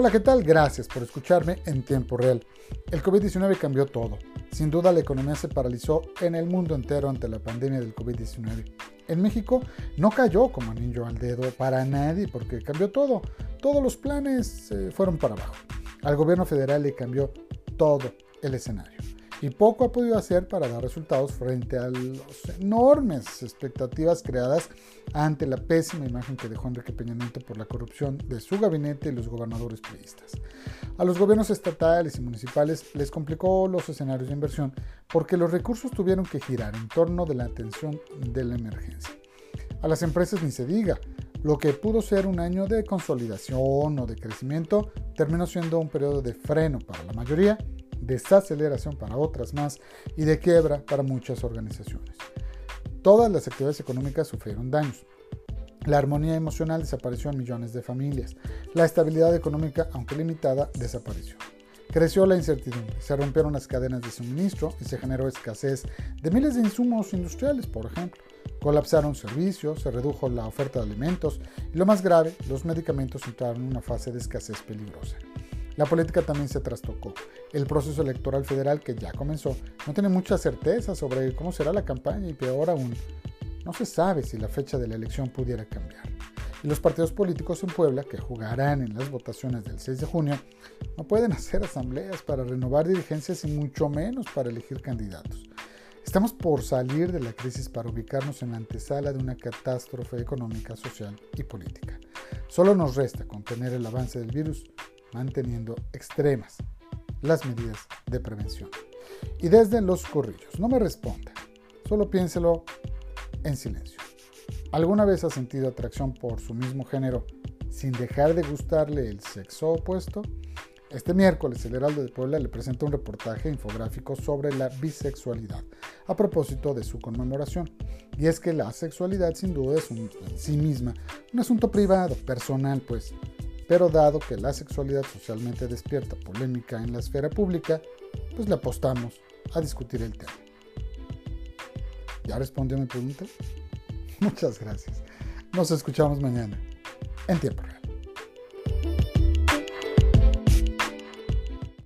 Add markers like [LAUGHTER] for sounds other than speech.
Hola, ¿qué tal? Gracias por escucharme en tiempo real. El COVID-19 cambió todo. Sin duda la economía se paralizó en el mundo entero ante la pandemia del COVID-19. En México no cayó como anillo al dedo para nadie porque cambió todo. Todos los planes se fueron para abajo. Al gobierno federal le cambió todo el escenario y poco ha podido hacer para dar resultados frente a las enormes expectativas creadas ante la pésima imagen que dejó Enrique Peña Nieto por la corrupción de su gabinete y los gobernadores priistas. A los gobiernos estatales y municipales les complicó los escenarios de inversión porque los recursos tuvieron que girar en torno de la atención de la emergencia. A las empresas ni se diga, lo que pudo ser un año de consolidación o de crecimiento terminó siendo un periodo de freno para la mayoría desaceleración para otras más y de quiebra para muchas organizaciones. Todas las actividades económicas sufrieron daños. La armonía emocional desapareció en millones de familias. La estabilidad económica, aunque limitada, desapareció. Creció la incertidumbre, se rompieron las cadenas de suministro y se generó escasez de miles de insumos industriales, por ejemplo. Colapsaron servicios, se redujo la oferta de alimentos y lo más grave, los medicamentos entraron en una fase de escasez peligrosa. La política también se trastocó. El proceso electoral federal que ya comenzó no tiene mucha certeza sobre cómo será la campaña y peor aún, no se sabe si la fecha de la elección pudiera cambiar. Y los partidos políticos en Puebla, que jugarán en las votaciones del 6 de junio, no pueden hacer asambleas para renovar dirigencias y mucho menos para elegir candidatos. Estamos por salir de la crisis para ubicarnos en la antesala de una catástrofe económica, social y política. Solo nos resta contener el avance del virus manteniendo extremas las medidas de prevención. Y desde los corrillos, no me responda, solo piénselo en silencio. ¿Alguna vez ha sentido atracción por su mismo género sin dejar de gustarle el sexo opuesto? Este miércoles el Heraldo de Puebla le presenta un reportaje infográfico sobre la bisexualidad a propósito de su conmemoración. Y es que la sexualidad sin duda es en sí misma un asunto privado, personal, pues pero dado que la sexualidad socialmente despierta polémica en la esfera pública, pues le apostamos a discutir el tema. ¿Ya respondió mi pregunta? [LAUGHS] Muchas gracias. Nos escuchamos mañana en tiempo real.